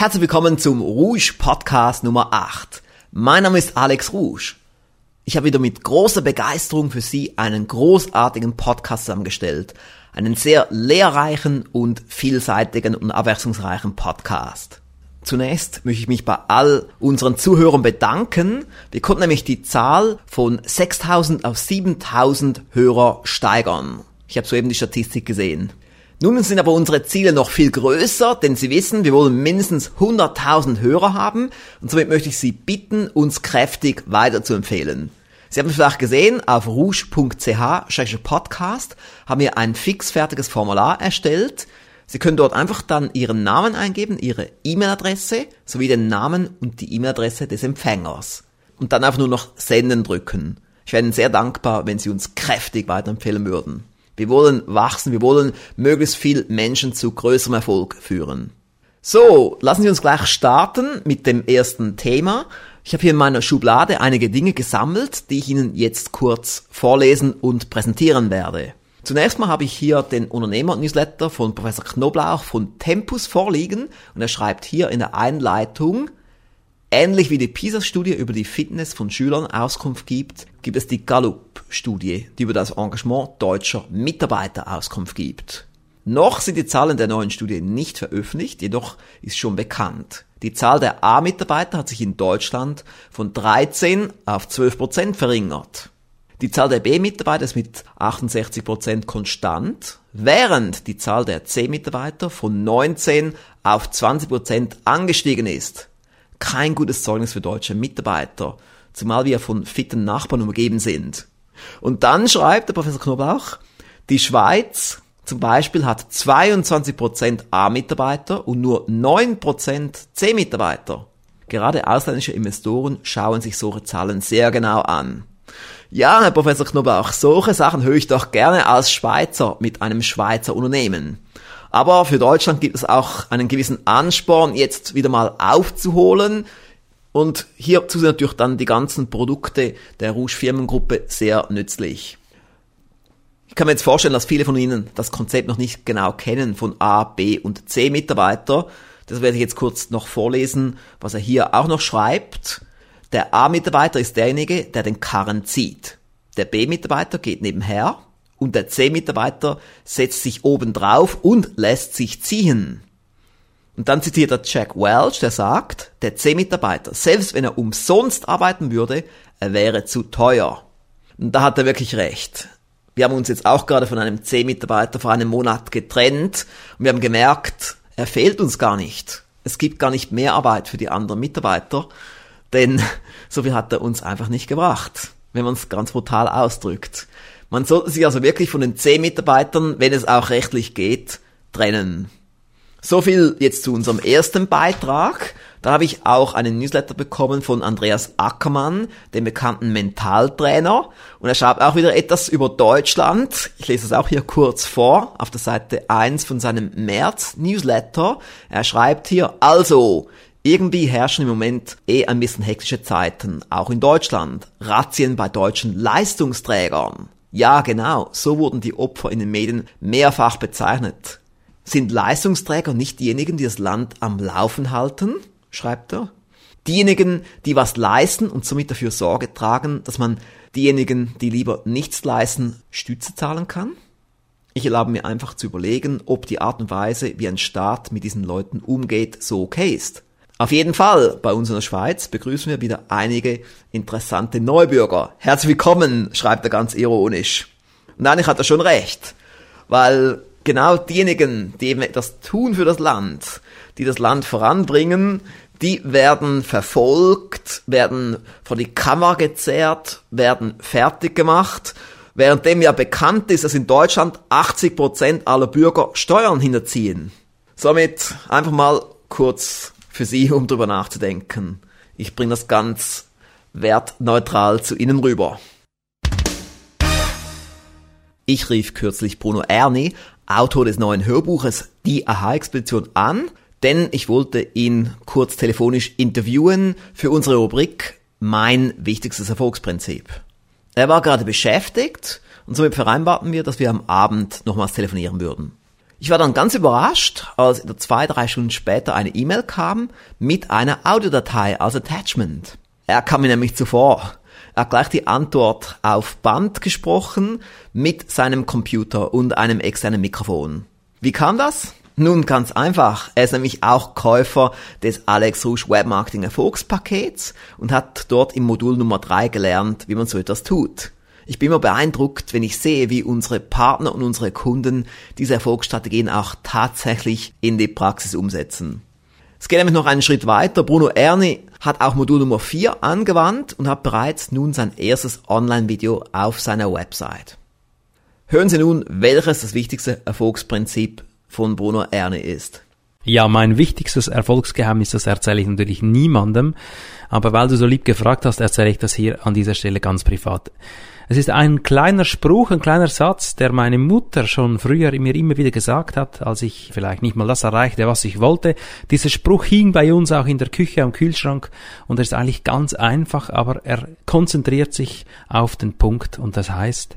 Herzlich willkommen zum Rouge Podcast Nummer 8. Mein Name ist Alex Rouge. Ich habe wieder mit großer Begeisterung für Sie einen großartigen Podcast zusammengestellt. Einen sehr lehrreichen und vielseitigen und abwechslungsreichen Podcast. Zunächst möchte ich mich bei all unseren Zuhörern bedanken. Wir konnten nämlich die Zahl von 6000 auf 7000 Hörer steigern. Ich habe soeben die Statistik gesehen. Nun sind aber unsere Ziele noch viel größer, denn Sie wissen, wir wollen mindestens 100.000 Hörer haben und somit möchte ich Sie bitten, uns kräftig weiterzuempfehlen. Sie haben vielleicht gesehen, auf rouge.ch-podcast haben wir ein fixfertiges Formular erstellt. Sie können dort einfach dann Ihren Namen eingeben, Ihre E-Mail-Adresse sowie den Namen und die E-Mail-Adresse des Empfängers. Und dann einfach nur noch Senden drücken. Ich wäre Ihnen sehr dankbar, wenn Sie uns kräftig weiterempfehlen würden. Wir wollen wachsen, wir wollen möglichst viel Menschen zu größerem Erfolg führen. So, lassen Sie uns gleich starten mit dem ersten Thema. Ich habe hier in meiner Schublade einige Dinge gesammelt, die ich Ihnen jetzt kurz vorlesen und präsentieren werde. Zunächst mal habe ich hier den Unternehmer-Newsletter von Professor Knoblauch von Tempus vorliegen und er schreibt hier in der Einleitung, Ähnlich wie die PISA-Studie über die Fitness von Schülern Auskunft gibt, gibt es die Gallup-Studie, die über das Engagement deutscher Mitarbeiter Auskunft gibt. Noch sind die Zahlen der neuen Studie nicht veröffentlicht, jedoch ist schon bekannt. Die Zahl der A-Mitarbeiter hat sich in Deutschland von 13 auf 12 Prozent verringert. Die Zahl der B-Mitarbeiter ist mit 68 Prozent konstant, während die Zahl der C-Mitarbeiter von 19 auf 20 Prozent angestiegen ist kein gutes Zeugnis für deutsche Mitarbeiter, zumal wir von fitten Nachbarn umgeben sind. Und dann schreibt der Professor Knoblauch, die Schweiz zum Beispiel hat 22% A-Mitarbeiter und nur 9% C-Mitarbeiter. Gerade ausländische Investoren schauen sich solche Zahlen sehr genau an. Ja, Herr Professor Knoblauch, solche Sachen höre ich doch gerne als Schweizer mit einem Schweizer Unternehmen. Aber für Deutschland gibt es auch einen gewissen Ansporn, jetzt wieder mal aufzuholen. Und hierzu sind natürlich dann die ganzen Produkte der Rouge Firmengruppe sehr nützlich. Ich kann mir jetzt vorstellen, dass viele von Ihnen das Konzept noch nicht genau kennen von A, B und C Mitarbeiter. Das werde ich jetzt kurz noch vorlesen, was er hier auch noch schreibt. Der A-Mitarbeiter ist derjenige, der den Karren zieht. Der B-Mitarbeiter geht nebenher und der C-Mitarbeiter setzt sich oben drauf und lässt sich ziehen. Und dann zitiert er Jack Welch, der sagt, der C-Mitarbeiter, selbst wenn er umsonst arbeiten würde, er wäre zu teuer. Und da hat er wirklich recht. Wir haben uns jetzt auch gerade von einem C-Mitarbeiter vor einem Monat getrennt und wir haben gemerkt, er fehlt uns gar nicht. Es gibt gar nicht mehr Arbeit für die anderen Mitarbeiter, denn so viel hat er uns einfach nicht gebracht, wenn man es ganz brutal ausdrückt. Man sollte sich also wirklich von den zehn Mitarbeitern, wenn es auch rechtlich geht, trennen. So viel jetzt zu unserem ersten Beitrag. Da habe ich auch einen Newsletter bekommen von Andreas Ackermann, dem bekannten Mentaltrainer. Und er schreibt auch wieder etwas über Deutschland. Ich lese es auch hier kurz vor, auf der Seite 1 von seinem März-Newsletter. Er schreibt hier, also, irgendwie herrschen im Moment eh ein bisschen hektische Zeiten, auch in Deutschland. Razzien bei deutschen Leistungsträgern. Ja, genau, so wurden die Opfer in den Medien mehrfach bezeichnet. Sind Leistungsträger nicht diejenigen, die das Land am Laufen halten? schreibt er. Diejenigen, die was leisten und somit dafür Sorge tragen, dass man diejenigen, die lieber nichts leisten, Stütze zahlen kann? Ich erlaube mir einfach zu überlegen, ob die Art und Weise, wie ein Staat mit diesen Leuten umgeht, so okay ist. Auf jeden Fall, bei uns in der Schweiz begrüßen wir wieder einige interessante Neubürger. Herzlich willkommen, schreibt er ganz ironisch. Und eigentlich hat er schon recht, weil genau diejenigen, die eben etwas tun für das Land, die das Land voranbringen, die werden verfolgt, werden vor die Kamera gezerrt, werden fertig gemacht, währenddem ja bekannt ist, dass in Deutschland 80 Prozent aller Bürger Steuern hinterziehen. Somit einfach mal kurz für Sie, um drüber nachzudenken. Ich bringe das ganz wertneutral zu Ihnen rüber. Ich rief kürzlich Bruno Erni, Autor des neuen Hörbuches Die Aha-Expedition an, denn ich wollte ihn kurz telefonisch interviewen für unsere Rubrik Mein wichtigstes Erfolgsprinzip. Er war gerade beschäftigt und somit vereinbarten wir, dass wir am Abend nochmals telefonieren würden. Ich war dann ganz überrascht, als zwei, drei Stunden später eine E-Mail kam mit einer Audiodatei als Attachment. Er kam mir nämlich zuvor. Er hat gleich die Antwort auf Band gesprochen mit seinem Computer und einem externen Mikrofon. Wie kam das? Nun ganz einfach. Er ist nämlich auch Käufer des Alex Rouge Webmarketing Erfolgspakets und hat dort im Modul Nummer drei gelernt, wie man so etwas tut. Ich bin immer beeindruckt, wenn ich sehe, wie unsere Partner und unsere Kunden diese Erfolgsstrategien auch tatsächlich in die Praxis umsetzen. Es geht nämlich noch einen Schritt weiter. Bruno Erni hat auch Modul Nummer 4 angewandt und hat bereits nun sein erstes Online-Video auf seiner Website. Hören Sie nun, welches das wichtigste Erfolgsprinzip von Bruno Erni ist. Ja, mein wichtigstes Erfolgsgeheimnis, das erzähle ich natürlich niemandem, aber weil du so lieb gefragt hast, erzähle ich das hier an dieser Stelle ganz privat. Es ist ein kleiner Spruch, ein kleiner Satz, der meine Mutter schon früher mir immer wieder gesagt hat, als ich vielleicht nicht mal das erreichte, was ich wollte. Dieser Spruch hing bei uns auch in der Küche am Kühlschrank und er ist eigentlich ganz einfach, aber er konzentriert sich auf den Punkt und das heißt,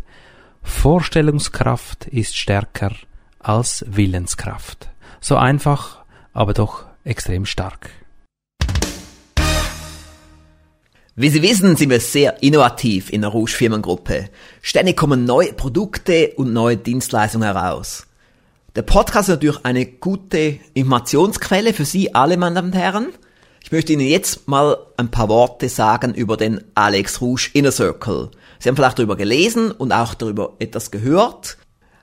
Vorstellungskraft ist stärker als Willenskraft. So einfach, aber doch extrem stark. Wie Sie wissen, sind wir sehr innovativ in der Rouge Firmengruppe. Ständig kommen neue Produkte und neue Dienstleistungen heraus. Der Podcast ist natürlich eine gute Informationsquelle für Sie alle, meine Damen und Herren. Ich möchte Ihnen jetzt mal ein paar Worte sagen über den Alex Rouge Inner Circle. Sie haben vielleicht darüber gelesen und auch darüber etwas gehört.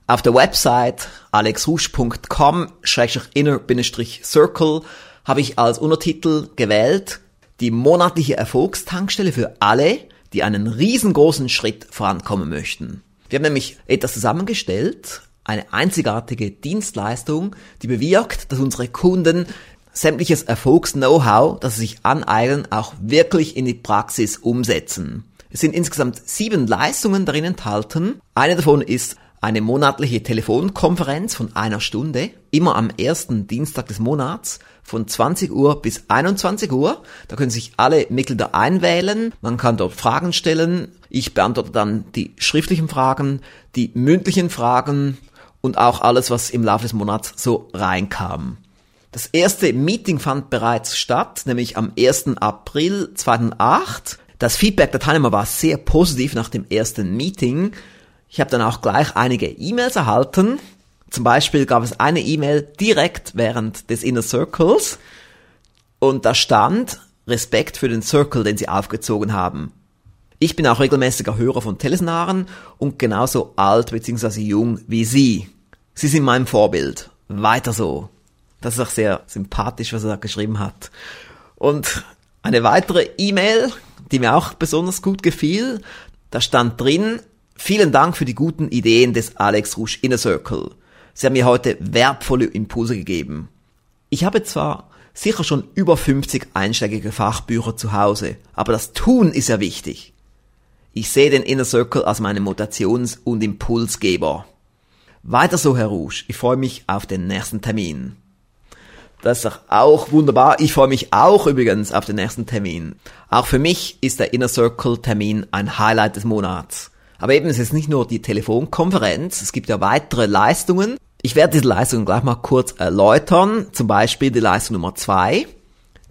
Auf der Website alexrouge.com-inner-circle habe ich als Untertitel gewählt die monatliche Erfolgstankstelle für alle, die einen riesengroßen Schritt vorankommen möchten. Wir haben nämlich etwas zusammengestellt, eine einzigartige Dienstleistung, die bewirkt, dass unsere Kunden sämtliches Erfolgs-Know-how, das sie sich aneignen, auch wirklich in die Praxis umsetzen. Es sind insgesamt sieben Leistungen darin enthalten. Eine davon ist eine monatliche Telefonkonferenz von einer Stunde, immer am ersten Dienstag des Monats von 20 Uhr bis 21 Uhr. Da können sich alle Mitglieder einwählen. Man kann dort Fragen stellen. Ich beantworte dann die schriftlichen Fragen, die mündlichen Fragen und auch alles, was im Laufe des Monats so reinkam. Das erste Meeting fand bereits statt, nämlich am 1. April 2008. Das Feedback der Teilnehmer war sehr positiv nach dem ersten Meeting. Ich habe dann auch gleich einige E-Mails erhalten. Zum Beispiel gab es eine E-Mail direkt während des Inner Circles und da stand Respekt für den Circle, den sie aufgezogen haben. Ich bin auch regelmäßiger Hörer von Telesnaren und genauso alt bzw. jung wie Sie. Sie sind mein Vorbild. Weiter so. Das ist auch sehr sympathisch, was er da geschrieben hat. Und eine weitere E-Mail, die mir auch besonders gut gefiel, da stand drin, Vielen Dank für die guten Ideen des Alex Rouge Inner Circle. Sie haben mir heute wertvolle Impulse gegeben. Ich habe zwar sicher schon über 50 einschlägige Fachbücher zu Hause, aber das Tun ist ja wichtig. Ich sehe den Inner Circle als meinen Mutations- und Impulsgeber. Weiter so, Herr Rouge. Ich freue mich auf den nächsten Termin. Das ist auch wunderbar. Ich freue mich auch übrigens auf den nächsten Termin. Auch für mich ist der Inner Circle Termin ein Highlight des Monats. Aber eben, es ist nicht nur die Telefonkonferenz, es gibt ja weitere Leistungen. Ich werde diese Leistungen gleich mal kurz erläutern. Zum Beispiel die Leistung Nummer zwei.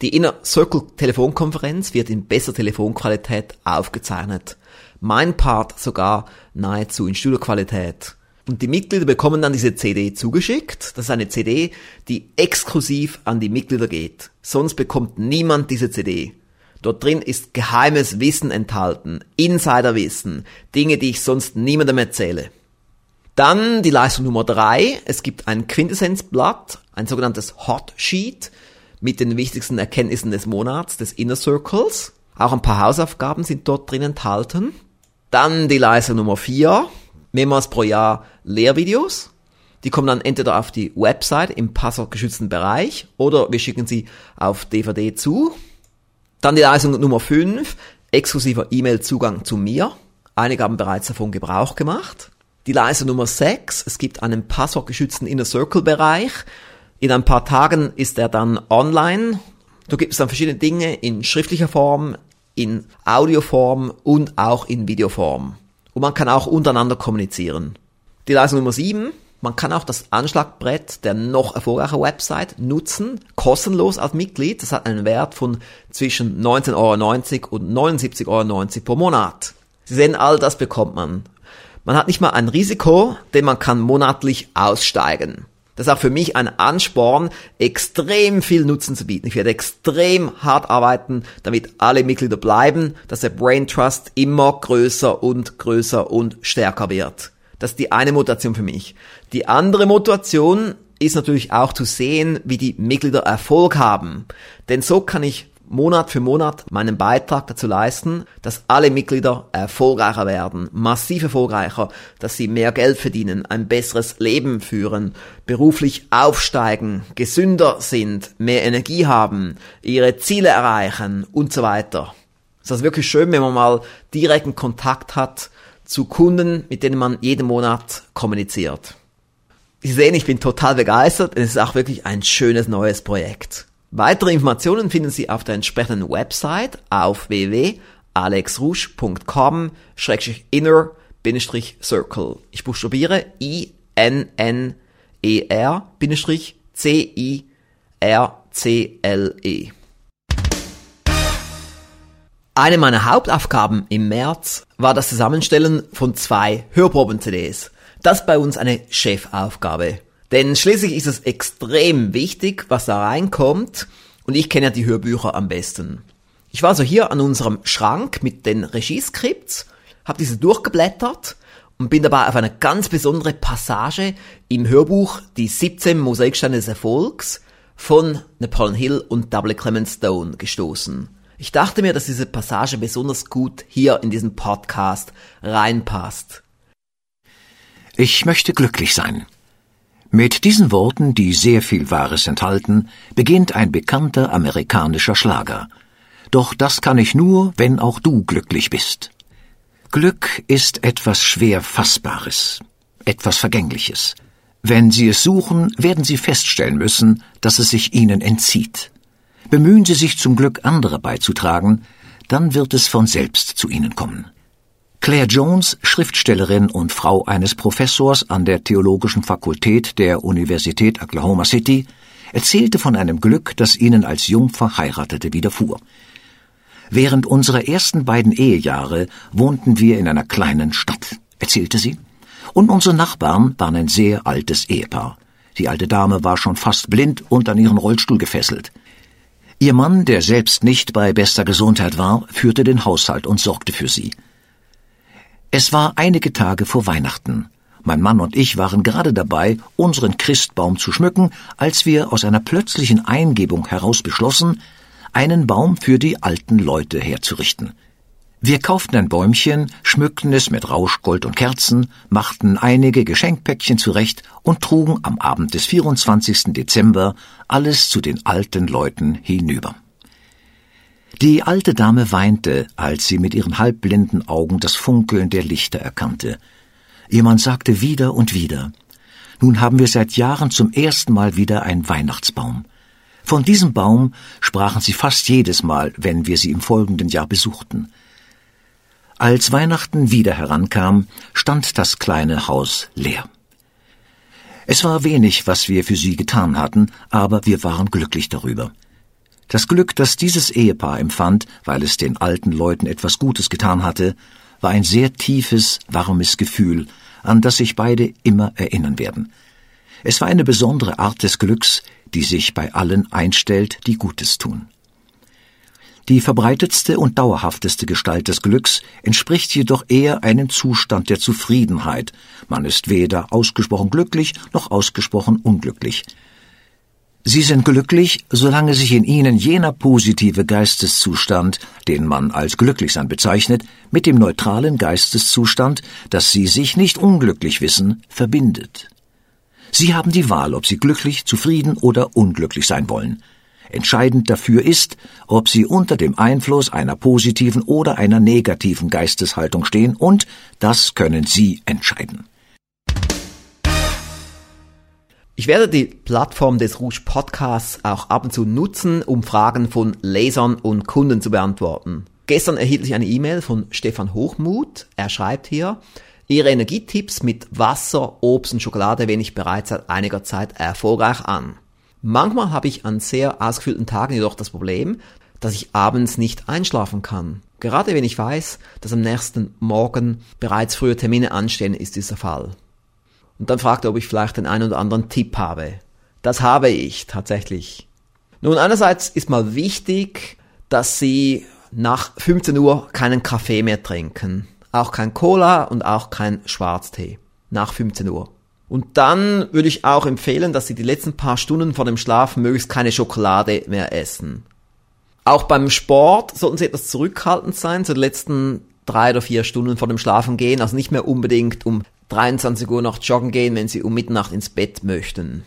Die Inner Circle Telefonkonferenz wird in besser Telefonqualität aufgezeichnet. Mein Part sogar nahezu in Studioqualität. Und die Mitglieder bekommen dann diese CD zugeschickt. Das ist eine CD, die exklusiv an die Mitglieder geht. Sonst bekommt niemand diese CD. Dort drin ist geheimes Wissen enthalten, Insiderwissen, Dinge, die ich sonst niemandem erzähle. Dann die Leistung Nummer drei. Es gibt ein Quintessenzblatt, ein sogenanntes Hot Sheet mit den wichtigsten Erkenntnissen des Monats, des Inner Circles. Auch ein paar Hausaufgaben sind dort drin enthalten. Dann die Leistung Nummer vier. Mehrmals pro Jahr Lehrvideos. Die kommen dann entweder auf die Website im passwortgeschützten Bereich oder wir schicken sie auf DVD zu. Dann die Leistung Nummer 5, exklusiver E-Mail-Zugang zu mir. Einige haben bereits davon Gebrauch gemacht. Die Leistung Nummer 6, es gibt einen passwortgeschützten Inner Circle Bereich. In ein paar Tagen ist er dann online. Da gibt es dann verschiedene Dinge in schriftlicher Form, in Audioform und auch in Videoform. Und man kann auch untereinander kommunizieren. Die Leistung Nummer 7, Man kann auch das Anschlagbrett der noch erfolgreichen Website nutzen, kostenlos als Mitglied. Das hat einen Wert von zwischen 19,90 Euro und 79,90 Euro pro Monat. Sie sehen, all das bekommt man. Man hat nicht mal ein Risiko, denn man kann monatlich aussteigen. Das ist auch für mich ein Ansporn, extrem viel Nutzen zu bieten. Ich werde extrem hart arbeiten, damit alle Mitglieder bleiben, dass der Brain Trust immer größer und größer und stärker wird. Das ist die eine Motivation für mich. Die andere Motivation ist natürlich auch zu sehen, wie die Mitglieder Erfolg haben. Denn so kann ich Monat für Monat meinen Beitrag dazu leisten, dass alle Mitglieder erfolgreicher werden, massiv erfolgreicher, dass sie mehr Geld verdienen, ein besseres Leben führen, beruflich aufsteigen, gesünder sind, mehr Energie haben, ihre Ziele erreichen und so weiter. Es ist wirklich schön, wenn man mal direkten Kontakt hat zu Kunden, mit denen man jeden Monat kommuniziert. Sie sehen, ich bin total begeistert. Es ist auch wirklich ein schönes neues Projekt. Weitere Informationen finden Sie auf der entsprechenden Website auf www.alexrouge.com-inner-circle. Ich buchstabiere I-N-N-E-R-C-I-R-C-L-E. Eine meiner Hauptaufgaben im März war das Zusammenstellen von zwei Hörproben-CDs. Das ist bei uns eine Chefaufgabe. Denn schließlich ist es extrem wichtig, was da reinkommt. Und ich kenne ja die Hörbücher am besten. Ich war so hier an unserem Schrank mit den Regieskripts, habe diese durchgeblättert und bin dabei auf eine ganz besondere Passage im Hörbuch Die 17 Mosaiksteine des Erfolgs von Napoleon Hill und W. Clement Stone gestoßen. Ich dachte mir, dass diese Passage besonders gut hier in diesen Podcast reinpasst. Ich möchte glücklich sein. Mit diesen Worten, die sehr viel Wahres enthalten, beginnt ein bekannter amerikanischer Schlager. Doch das kann ich nur, wenn auch du glücklich bist. Glück ist etwas schwer Fassbares, etwas Vergängliches. Wenn Sie es suchen, werden Sie feststellen müssen, dass es sich Ihnen entzieht. Bemühen Sie sich zum Glück anderer beizutragen, dann wird es von selbst zu Ihnen kommen. Claire Jones, Schriftstellerin und Frau eines Professors an der Theologischen Fakultät der Universität Oklahoma City, erzählte von einem Glück, das ihnen als jung Verheiratete widerfuhr. Während unserer ersten beiden Ehejahre wohnten wir in einer kleinen Stadt, erzählte sie, und unsere Nachbarn waren ein sehr altes Ehepaar. Die alte Dame war schon fast blind und an ihren Rollstuhl gefesselt. Ihr Mann, der selbst nicht bei bester Gesundheit war, führte den Haushalt und sorgte für sie. Es war einige Tage vor Weihnachten. Mein Mann und ich waren gerade dabei, unseren Christbaum zu schmücken, als wir aus einer plötzlichen Eingebung heraus beschlossen, einen Baum für die alten Leute herzurichten. Wir kauften ein Bäumchen, schmückten es mit Rauschgold und Kerzen, machten einige Geschenkpäckchen zurecht und trugen am Abend des 24. Dezember alles zu den alten Leuten hinüber. Die alte Dame weinte, als sie mit ihren halbblinden Augen das Funkeln der Lichter erkannte. Ihr Mann sagte wieder und wieder, nun haben wir seit Jahren zum ersten Mal wieder einen Weihnachtsbaum. Von diesem Baum sprachen sie fast jedes Mal, wenn wir sie im folgenden Jahr besuchten. Als Weihnachten wieder herankam, stand das kleine Haus leer. Es war wenig, was wir für sie getan hatten, aber wir waren glücklich darüber. Das Glück, das dieses Ehepaar empfand, weil es den alten Leuten etwas Gutes getan hatte, war ein sehr tiefes, warmes Gefühl, an das sich beide immer erinnern werden. Es war eine besondere Art des Glücks, die sich bei allen einstellt, die Gutes tun. Die verbreitetste und dauerhafteste Gestalt des Glücks entspricht jedoch eher einem Zustand der Zufriedenheit. Man ist weder ausgesprochen glücklich noch ausgesprochen unglücklich. Sie sind glücklich, solange sich in ihnen jener positive Geisteszustand, den man als Glücklichsein bezeichnet, mit dem neutralen Geisteszustand, dass sie sich nicht unglücklich wissen, verbindet. Sie haben die Wahl, ob sie glücklich, zufrieden oder unglücklich sein wollen. Entscheidend dafür ist, ob sie unter dem Einfluss einer positiven oder einer negativen Geisteshaltung stehen, und das können Sie entscheiden. Ich werde die Plattform des Rouge Podcasts auch ab und zu nutzen, um Fragen von Lesern und Kunden zu beantworten. Gestern erhielt ich eine E-Mail von Stefan Hochmuth. Er schreibt hier, Ihre Energietipps mit Wasser, Obst und Schokolade wende ich bereits seit einiger Zeit erfolgreich an. Manchmal habe ich an sehr ausgefüllten Tagen jedoch das Problem, dass ich abends nicht einschlafen kann. Gerade wenn ich weiß, dass am nächsten Morgen bereits frühe Termine anstehen, ist dieser Fall. Und dann fragt er, ob ich vielleicht den einen oder anderen Tipp habe. Das habe ich tatsächlich. Nun, einerseits ist mal wichtig, dass Sie nach 15 Uhr keinen Kaffee mehr trinken. Auch kein Cola und auch kein Schwarztee. Nach 15 Uhr. Und dann würde ich auch empfehlen, dass Sie die letzten paar Stunden vor dem Schlafen möglichst keine Schokolade mehr essen. Auch beim Sport sollten Sie etwas zurückhaltend sein, so die letzten drei oder vier Stunden vor dem Schlafen gehen, also nicht mehr unbedingt um 23 Uhr noch joggen gehen, wenn Sie um Mitternacht ins Bett möchten.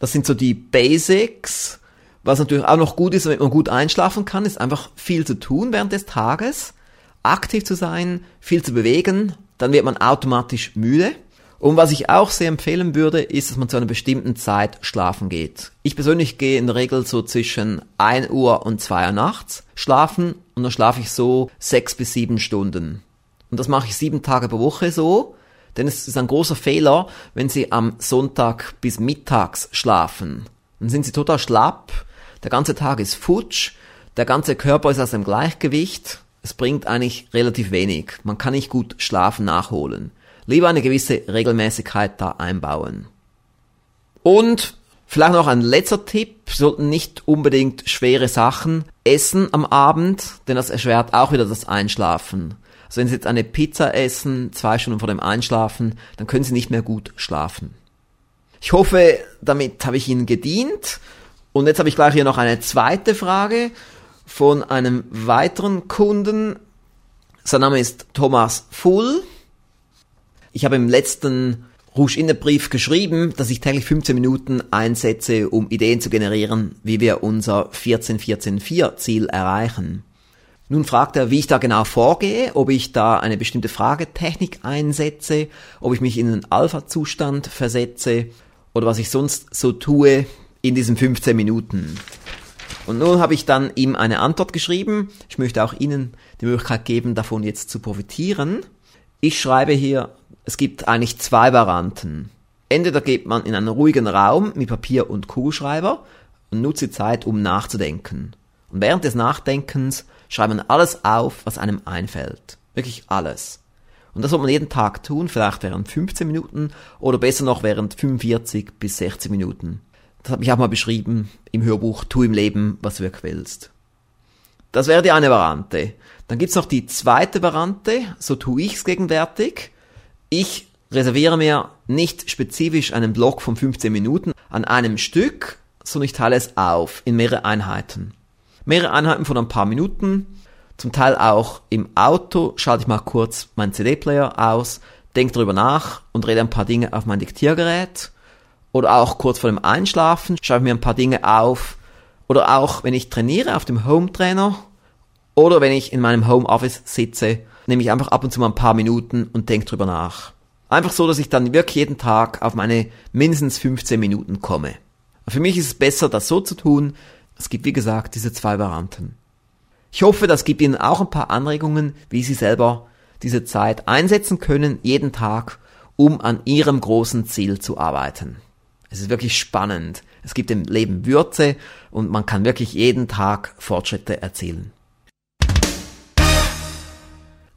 Das sind so die Basics. Was natürlich auch noch gut ist, damit man gut einschlafen kann, ist einfach viel zu tun während des Tages, aktiv zu sein, viel zu bewegen, dann wird man automatisch müde. Und was ich auch sehr empfehlen würde, ist, dass man zu einer bestimmten Zeit schlafen geht. Ich persönlich gehe in der Regel so zwischen 1 Uhr und 2 Uhr nachts schlafen und dann schlafe ich so 6 bis 7 Stunden. Und das mache ich sieben Tage pro Woche so, denn es ist ein großer Fehler, wenn Sie am Sonntag bis mittags schlafen. Dann sind Sie total schlapp, der ganze Tag ist futsch, der ganze Körper ist aus dem Gleichgewicht, es bringt eigentlich relativ wenig. Man kann nicht gut Schlafen nachholen lieber eine gewisse Regelmäßigkeit da einbauen. Und vielleicht noch ein letzter Tipp, sollten nicht unbedingt schwere Sachen essen am Abend, denn das erschwert auch wieder das Einschlafen. Also wenn Sie jetzt eine Pizza essen, zwei Stunden vor dem Einschlafen, dann können Sie nicht mehr gut schlafen. Ich hoffe, damit habe ich Ihnen gedient. Und jetzt habe ich gleich hier noch eine zweite Frage von einem weiteren Kunden. Sein Name ist Thomas Full. Ich habe im letzten Rouge Inner Brief geschrieben, dass ich täglich 15 Minuten einsetze, um Ideen zu generieren, wie wir unser 14-14-4 Ziel erreichen. Nun fragt er, wie ich da genau vorgehe, ob ich da eine bestimmte Fragetechnik einsetze, ob ich mich in einen Alpha-Zustand versetze oder was ich sonst so tue in diesen 15 Minuten. Und nun habe ich dann ihm eine Antwort geschrieben. Ich möchte auch Ihnen die Möglichkeit geben, davon jetzt zu profitieren. Ich schreibe hier es gibt eigentlich zwei Varianten. Entweder geht man in einen ruhigen Raum mit Papier und Kugelschreiber und nutzt die Zeit, um nachzudenken. Und während des Nachdenkens schreibt man alles auf, was einem einfällt. Wirklich alles. Und das sollte man jeden Tag tun, vielleicht während 15 Minuten oder besser noch während 45 bis 60 Minuten. Das habe ich auch mal beschrieben im Hörbuch Tu im Leben, was du wirklich willst. Das wäre die eine Variante. Dann gibt's noch die zweite Variante, so tue ich's gegenwärtig. Ich reserviere mir nicht spezifisch einen Block von 15 Minuten an einem Stück, sondern ich teile es auf in mehrere Einheiten. Mehrere Einheiten von ein paar Minuten, zum Teil auch im Auto schalte ich mal kurz meinen CD-Player aus, denke darüber nach und rede ein paar Dinge auf mein Diktiergerät. Oder auch kurz vor dem Einschlafen schreibe ich mir ein paar Dinge auf. Oder auch wenn ich trainiere auf dem Home Trainer oder wenn ich in meinem Home Office sitze nehme ich einfach ab und zu mal ein paar Minuten und denke drüber nach. Einfach so, dass ich dann wirklich jeden Tag auf meine mindestens 15 Minuten komme. Für mich ist es besser, das so zu tun. Es gibt, wie gesagt, diese zwei Varianten. Ich hoffe, das gibt Ihnen auch ein paar Anregungen, wie Sie selber diese Zeit einsetzen können, jeden Tag, um an Ihrem großen Ziel zu arbeiten. Es ist wirklich spannend. Es gibt dem Leben Würze und man kann wirklich jeden Tag Fortschritte erzielen.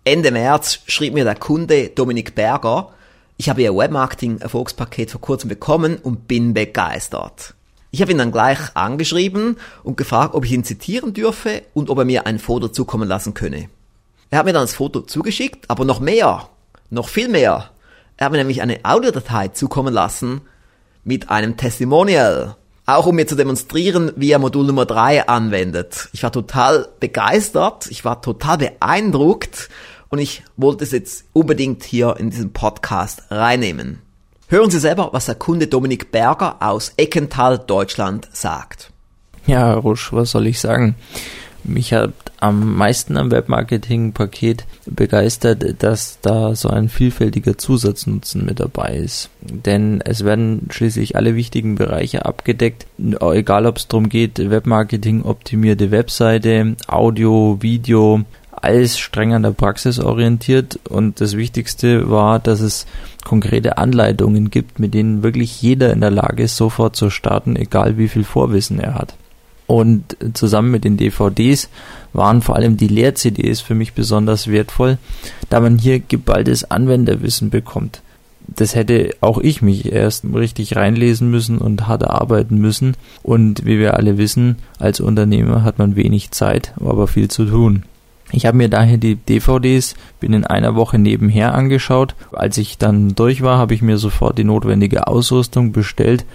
Ende März schrieb mir der Kunde Dominik Berger, ich habe ihr Webmarketing-Erfolgspaket vor kurzem bekommen und bin begeistert. Ich habe ihn dann gleich angeschrieben und gefragt, ob ich ihn zitieren dürfe und ob er mir ein Foto zukommen lassen könne. Er hat mir dann das Foto zugeschickt, aber noch mehr, noch viel mehr. Er hat mir nämlich eine Audiodatei zukommen lassen mit einem Testimonial. Auch um mir zu demonstrieren, wie er Modul Nummer 3 anwendet. Ich war total begeistert, ich war total beeindruckt und ich wollte es jetzt unbedingt hier in diesem Podcast reinnehmen. Hören Sie selber, was der Kunde Dominik Berger aus Eckental, Deutschland sagt. Ja, Rusch, was soll ich sagen? Mich hat am meisten am Webmarketing-Paket begeistert, dass da so ein vielfältiger Zusatznutzen mit dabei ist. Denn es werden schließlich alle wichtigen Bereiche abgedeckt, egal ob es darum geht, Webmarketing, optimierte Webseite, Audio, Video, alles streng an der Praxis orientiert und das Wichtigste war, dass es konkrete Anleitungen gibt, mit denen wirklich jeder in der Lage ist, sofort zu starten, egal wie viel Vorwissen er hat. Und zusammen mit den DVDs waren vor allem die Lehr-CDs für mich besonders wertvoll, da man hier geballtes Anwenderwissen bekommt. Das hätte auch ich mich erst richtig reinlesen müssen und hart arbeiten müssen. Und wie wir alle wissen, als Unternehmer hat man wenig Zeit, aber viel zu tun. Ich habe mir daher die DVDs binnen einer Woche nebenher angeschaut. Als ich dann durch war, habe ich mir sofort die notwendige Ausrüstung bestellt,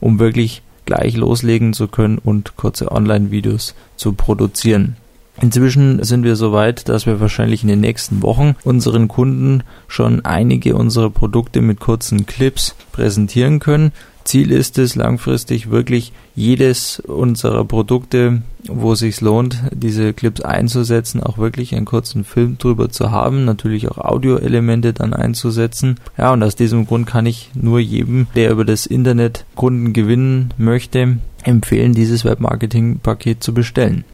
um wirklich gleich loslegen zu können und kurze Online-Videos zu produzieren. Inzwischen sind wir so weit, dass wir wahrscheinlich in den nächsten Wochen unseren Kunden schon einige unserer Produkte mit kurzen Clips präsentieren können. Ziel ist es langfristig wirklich jedes unserer Produkte, wo es sich lohnt, diese Clips einzusetzen, auch wirklich einen kurzen Film drüber zu haben, natürlich auch Audioelemente dann einzusetzen. Ja, und aus diesem Grund kann ich nur jedem, der über das Internet Kunden gewinnen möchte, empfehlen, dieses Webmarketing-Paket zu bestellen.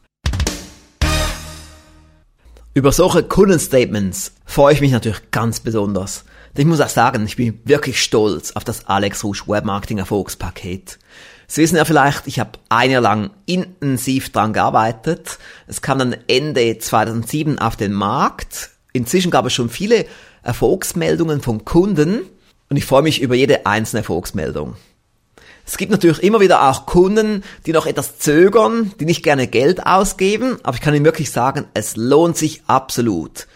Über solche Kundenstatements freue ich mich natürlich ganz besonders. Ich muss auch sagen, ich bin wirklich stolz auf das Alex Rouge Webmarketing Erfolgspaket. Sie wissen ja vielleicht, ich habe ein Jahr lang intensiv dran gearbeitet. Es kam dann Ende 2007 auf den Markt. Inzwischen gab es schon viele Erfolgsmeldungen von Kunden und ich freue mich über jede einzelne Erfolgsmeldung. Es gibt natürlich immer wieder auch Kunden, die noch etwas zögern, die nicht gerne Geld ausgeben, aber ich kann Ihnen wirklich sagen, es lohnt sich absolut.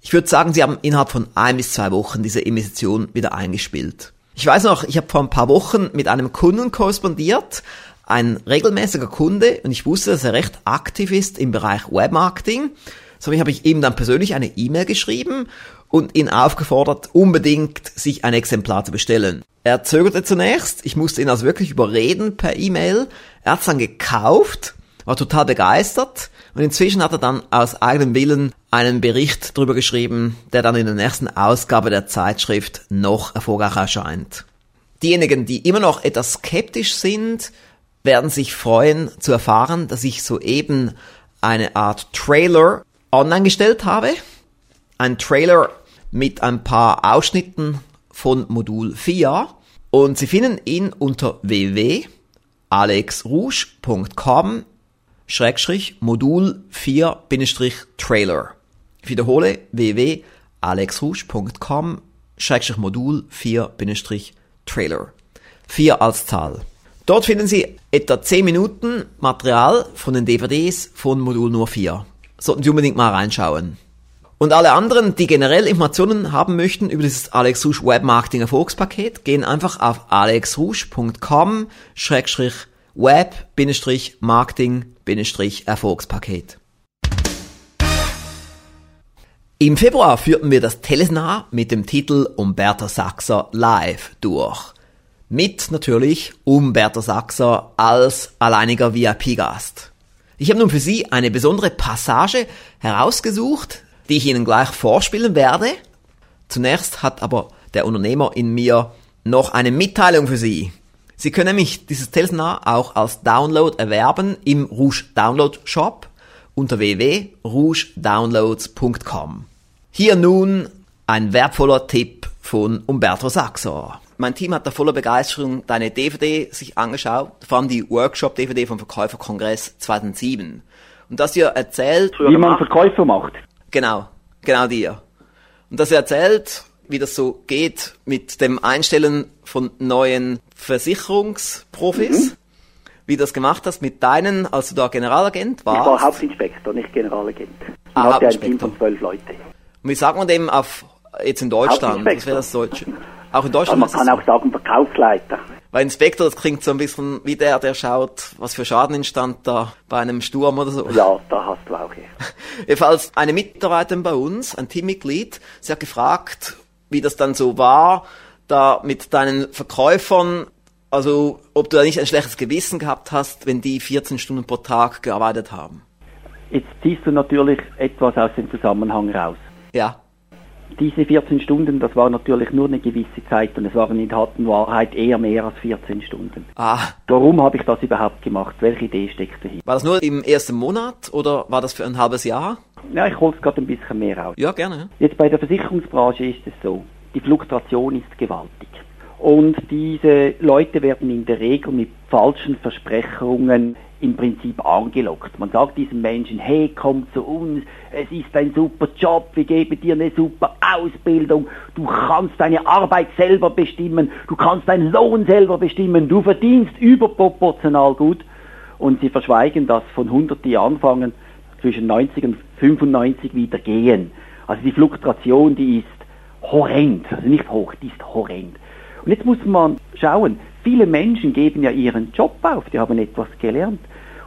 Ich würde sagen, Sie haben innerhalb von ein bis zwei Wochen diese Investition wieder eingespielt. Ich weiß noch, ich habe vor ein paar Wochen mit einem Kunden korrespondiert, ein regelmäßiger Kunde, und ich wusste, dass er recht aktiv ist im Bereich Webmarketing. So habe ich ihm dann persönlich eine E-Mail geschrieben und ihn aufgefordert, unbedingt sich ein Exemplar zu bestellen. Er zögerte zunächst, ich musste ihn also wirklich überreden per E-Mail. Er hat es dann gekauft, war total begeistert und inzwischen hat er dann aus eigenem Willen einen Bericht darüber geschrieben, der dann in der nächsten Ausgabe der Zeitschrift noch erfolgreich erscheint. Diejenigen, die immer noch etwas skeptisch sind, werden sich freuen zu erfahren, dass ich soeben eine Art Trailer online gestellt habe. Ein Trailer mit ein paar Ausschnitten von Modul 4 und Sie finden ihn unter www.alexrouge.com Modul 4-Trailer. Ich wiederhole www.alexrouge.com Modul 4-Trailer. 4 als Zahl. Dort finden Sie etwa 10 Minuten Material von den DVDs von Modul nur 4. Sollten Sie unbedingt mal reinschauen. Und alle anderen, die generell Informationen haben möchten über dieses Alex Rouge Webmarketing Erfolgspaket, gehen einfach auf alexrouge.com-web-marketing-erfolgspaket. Im Februar führten wir das Telesnar mit dem Titel Umberto Sachser live durch. Mit natürlich Umberto Sachser als alleiniger VIP-Gast. Ich habe nun für Sie eine besondere Passage herausgesucht, die ich Ihnen gleich vorspielen werde. Zunächst hat aber der Unternehmer in mir noch eine Mitteilung für Sie. Sie können nämlich dieses Telesnar auch als Download erwerben im Rouge Download Shop unter www.rougedownloads.com. Hier nun ein wertvoller Tipp von Umberto Saxor. Mein Team hat da voller Begeisterung deine DVD sich angeschaut, vor allem die Workshop-DVD vom Verkäuferkongress 2007. Und das hier erzählt... Wie man Verkäufer macht. Genau, genau dir. Und das erzählt, wie das so geht mit dem Einstellen von neuen Versicherungsprofis. Mhm. Wie du das gemacht hast mit deinen, als du da Generalagent warst. Ich war Hauptinspektor, nicht Generalagent. Ich ah, hatte ein Team von zwölf Leute. Und wie sagt man dem auf, jetzt in Deutschland? Was wäre das Deutsche? Auch in Deutschland? Also man kann auch sagen Verkaufsleiter. Weil Inspektor, das klingt so ein bisschen wie der, der schaut, was für Schaden entstand da bei einem Sturm oder so. Ja, da hast du auch. Ja. Jedenfalls eine Mitarbeiterin bei uns, ein Teammitglied, sie hat gefragt, wie das dann so war, da mit deinen Verkäufern, also ob du da nicht ein schlechtes Gewissen gehabt hast, wenn die 14 Stunden pro Tag gearbeitet haben. Jetzt ziehst du natürlich etwas aus dem Zusammenhang raus. Ja diese 14 Stunden, das war natürlich nur eine gewisse Zeit und es waren in harten Wahrheit eher mehr als 14 Stunden. Ah. Warum habe ich das überhaupt gemacht? Welche Idee steckt dahinter? War das nur im ersten Monat oder war das für ein halbes Jahr? Ja, ich hole es gerade ein bisschen mehr aus. Ja, gerne. Jetzt bei der Versicherungsbranche ist es so, die Fluktuation ist gewaltig. Und diese Leute werden in der Regel mit falschen Versprechungen im Prinzip angelockt. Man sagt diesen Menschen, hey, komm zu uns, es ist ein super Job, wir geben dir eine super Ausbildung, du kannst deine Arbeit selber bestimmen, du kannst deinen Lohn selber bestimmen, du verdienst überproportional gut. Und sie verschweigen das von 100, die anfangen, zwischen 90 und 95 wieder gehen. Also die Fluktuation, die ist horrend, also nicht hoch, die ist horrend. Und jetzt muss man schauen, viele Menschen geben ja ihren Job auf, die haben etwas gelernt.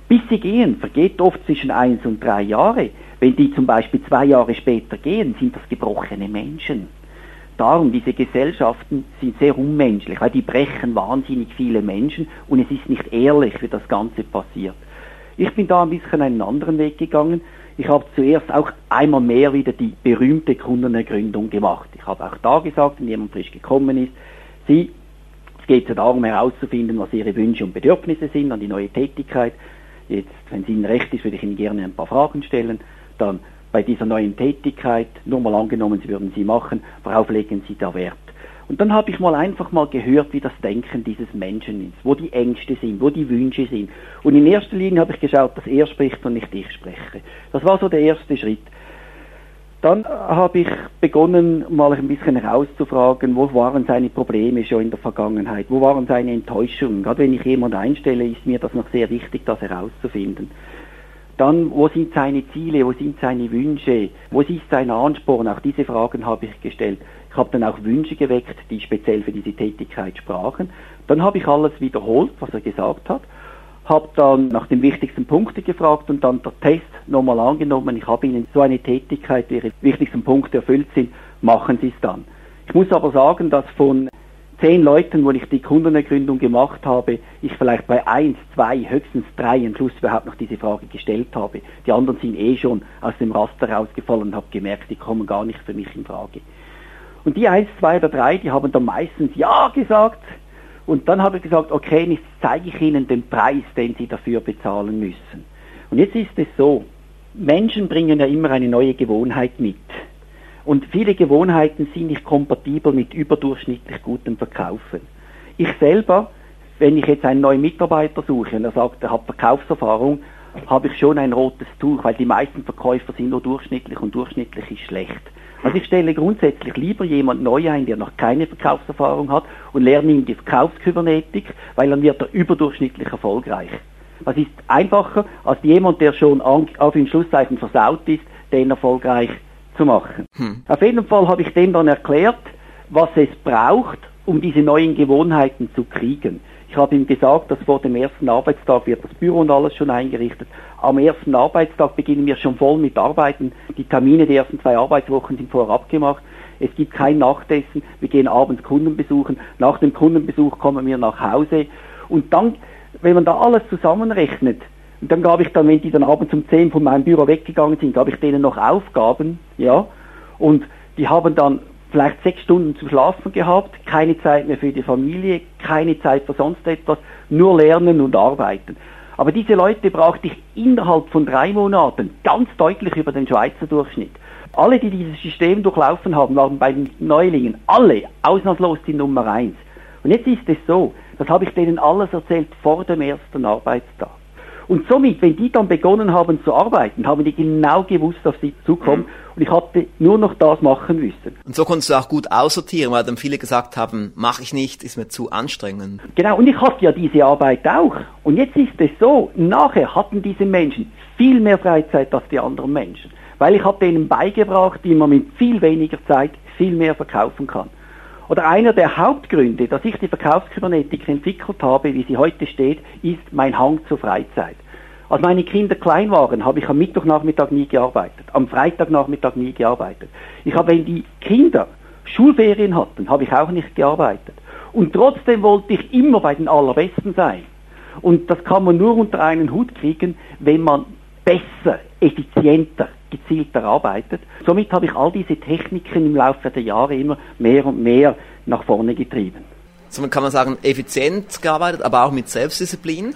Bis sie gehen, vergeht oft zwischen eins und drei Jahre. Wenn die zum Beispiel zwei Jahre später gehen, sind das gebrochene Menschen. Darum, diese Gesellschaften sind sehr unmenschlich, weil die brechen wahnsinnig viele Menschen und es ist nicht ehrlich, wie das Ganze passiert. Ich bin da ein bisschen einen anderen Weg gegangen. Ich habe zuerst auch einmal mehr wieder die berühmte Kundenergründung gemacht. Ich habe auch da gesagt, wenn jemand frisch gekommen ist, Sie, es geht ja darum herauszufinden, was Ihre Wünsche und Bedürfnisse sind an die neue Tätigkeit. Jetzt, wenn es Ihnen recht ist, würde ich Ihnen gerne ein paar Fragen stellen. Dann bei dieser neuen Tätigkeit, nur mal angenommen, Sie würden sie machen, worauf legen Sie da Wert? Und dann habe ich mal einfach mal gehört, wie das Denken dieses Menschen ist, wo die Ängste sind, wo die Wünsche sind. Und in erster Linie habe ich geschaut, dass er spricht und nicht ich spreche. Das war so der erste Schritt. Dann habe ich begonnen, mal ein bisschen herauszufragen, wo waren seine Probleme schon in der Vergangenheit, wo waren seine Enttäuschungen. Gerade wenn ich jemanden einstelle, ist mir das noch sehr wichtig, das herauszufinden. Dann, wo sind seine Ziele, wo sind seine Wünsche, wo ist sein Ansporn? Auch diese Fragen habe ich gestellt. Ich habe dann auch Wünsche geweckt, die speziell für diese Tätigkeit sprachen. Dann habe ich alles wiederholt, was er gesagt hat habe dann nach den wichtigsten Punkten gefragt und dann der Test nochmal angenommen. Ich habe Ihnen so eine Tätigkeit, Ihre wichtigsten Punkte erfüllt sind, machen Sie es dann. Ich muss aber sagen, dass von zehn Leuten, wo ich die Kundenergründung gemacht habe, ich vielleicht bei eins, zwei, höchstens drei am Schluss überhaupt noch diese Frage gestellt habe. Die anderen sind eh schon aus dem Raster rausgefallen und habe gemerkt, die kommen gar nicht für mich in Frage. Und die eins, zwei oder drei, die haben dann meistens Ja gesagt, und dann habe ich gesagt, okay, jetzt zeige ich Ihnen den Preis, den Sie dafür bezahlen müssen. Und jetzt ist es so, Menschen bringen ja immer eine neue Gewohnheit mit. Und viele Gewohnheiten sind nicht kompatibel mit überdurchschnittlich gutem Verkaufen. Ich selber, wenn ich jetzt einen neuen Mitarbeiter suche und er sagt, er hat Verkaufserfahrung, habe ich schon ein rotes Tuch, weil die meisten Verkäufer sind nur durchschnittlich und durchschnittlich ist schlecht. Also ich stelle grundsätzlich lieber jemand neu ein, der noch keine Verkaufserfahrung hat und lerne ihm die Verkaufskybernetik, weil dann wird er überdurchschnittlich erfolgreich. Das ist einfacher, als jemand, der schon auf den Schlusszeichen versaut ist, den erfolgreich zu machen. Hm. Auf jeden Fall habe ich dem dann erklärt, was es braucht, um diese neuen Gewohnheiten zu kriegen. Ich habe ihm gesagt, dass vor dem ersten Arbeitstag wird das Büro und alles schon eingerichtet. Am ersten Arbeitstag beginnen wir schon voll mit Arbeiten. Die Termine der ersten zwei Arbeitswochen sind vorab gemacht. Es gibt kein Nachtessen. Wir gehen abends Kunden besuchen. Nach dem Kundenbesuch kommen wir nach Hause. Und dann, wenn man da alles zusammenrechnet, und dann gab ich dann, wenn die dann abends um 10 von meinem Büro weggegangen sind, gab ich denen noch Aufgaben, ja. Und die haben dann vielleicht sechs Stunden zu schlafen gehabt, keine Zeit mehr für die Familie, keine Zeit für sonst etwas, nur lernen und arbeiten. Aber diese Leute brauchte ich innerhalb von drei Monaten ganz deutlich über den Schweizer Durchschnitt. Alle, die dieses System durchlaufen haben, waren bei den Neulingen, alle, ausnahmslos die Nummer eins. Und jetzt ist es so, das habe ich denen alles erzählt vor dem ersten Arbeitstag. Und somit, wenn die dann begonnen haben zu arbeiten, haben die genau gewusst, dass sie zukommen. Mhm. Und ich hatte nur noch das machen müssen. Und so konntest du auch gut aussortieren, weil dann viele gesagt haben, mache ich nicht, ist mir zu anstrengend. Genau, und ich hatte ja diese Arbeit auch. Und jetzt ist es so, nachher hatten diese Menschen viel mehr Freizeit als die anderen Menschen. Weil ich habe denen beigebracht, wie man mit viel weniger Zeit viel mehr verkaufen kann. Oder einer der Hauptgründe, dass ich die Verkaufskybernetik entwickelt habe, wie sie heute steht, ist mein Hang zur Freizeit. Als meine Kinder klein waren, habe ich am Mittwochnachmittag nie gearbeitet, am Freitagnachmittag nie gearbeitet. Ich habe, wenn die Kinder Schulferien hatten, habe ich auch nicht gearbeitet. Und trotzdem wollte ich immer bei den Allerbesten sein. Und das kann man nur unter einen Hut kriegen, wenn man besser, effizienter, gezielter arbeitet. Somit habe ich all diese Techniken im Laufe der Jahre immer mehr und mehr nach vorne getrieben. Somit kann man sagen, effizient gearbeitet, aber auch mit Selbstdisziplin?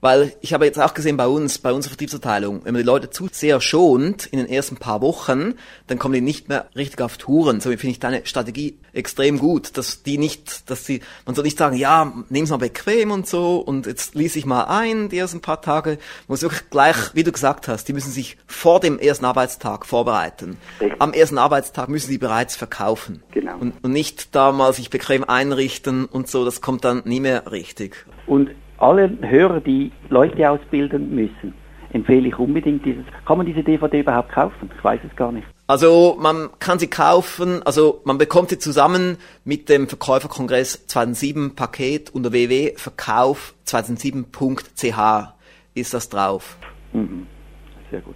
Weil ich habe jetzt auch gesehen bei uns, bei unserer Vertriebsabteilung, wenn man die Leute zu sehr schont in den ersten paar Wochen, dann kommen die nicht mehr richtig auf Touren. So finde ich deine Strategie extrem gut, dass die nicht, dass sie, man soll nicht sagen, ja, nehm's mal bequem und so und jetzt ließ ich mal ein die ersten paar Tage. Man muss wirklich gleich, wie du gesagt hast, die müssen sich vor dem ersten Arbeitstag vorbereiten. Richtig. Am ersten Arbeitstag müssen sie bereits verkaufen. Genau. Und, und nicht da mal sich bequem einrichten und so, das kommt dann nie mehr richtig. Und alle Hörer, die Leute ausbilden müssen, empfehle ich unbedingt dieses. Kann man diese DVD überhaupt kaufen? Ich weiß es gar nicht. Also man kann sie kaufen, also man bekommt sie zusammen mit dem Verkäuferkongress 2007 Paket unter www.verkauf2007.ch ist das drauf. Mhm. Sehr gut.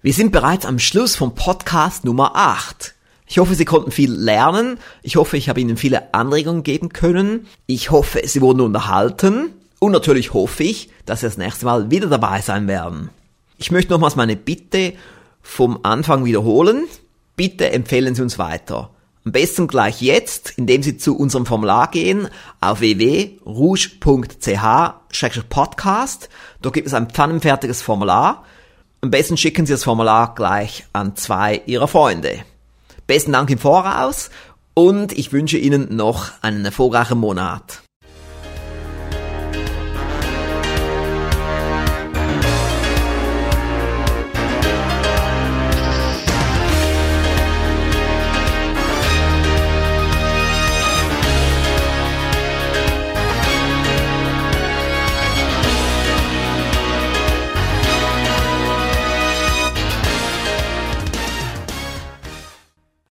Wir sind bereits am Schluss vom Podcast Nummer 8. Ich hoffe, Sie konnten viel lernen. Ich hoffe, ich habe Ihnen viele Anregungen geben können. Ich hoffe, Sie wurden unterhalten. Und natürlich hoffe ich, dass Sie das nächste Mal wieder dabei sein werden. Ich möchte nochmals meine Bitte vom Anfang wiederholen. Bitte empfehlen Sie uns weiter. Am besten gleich jetzt, indem Sie zu unserem Formular gehen auf www.rouge.ch-podcast. Dort gibt es ein pfannenfertiges Formular. Am besten schicken Sie das Formular gleich an zwei Ihrer Freunde. Besten Dank im Voraus und ich wünsche Ihnen noch einen erfolgreichen Monat.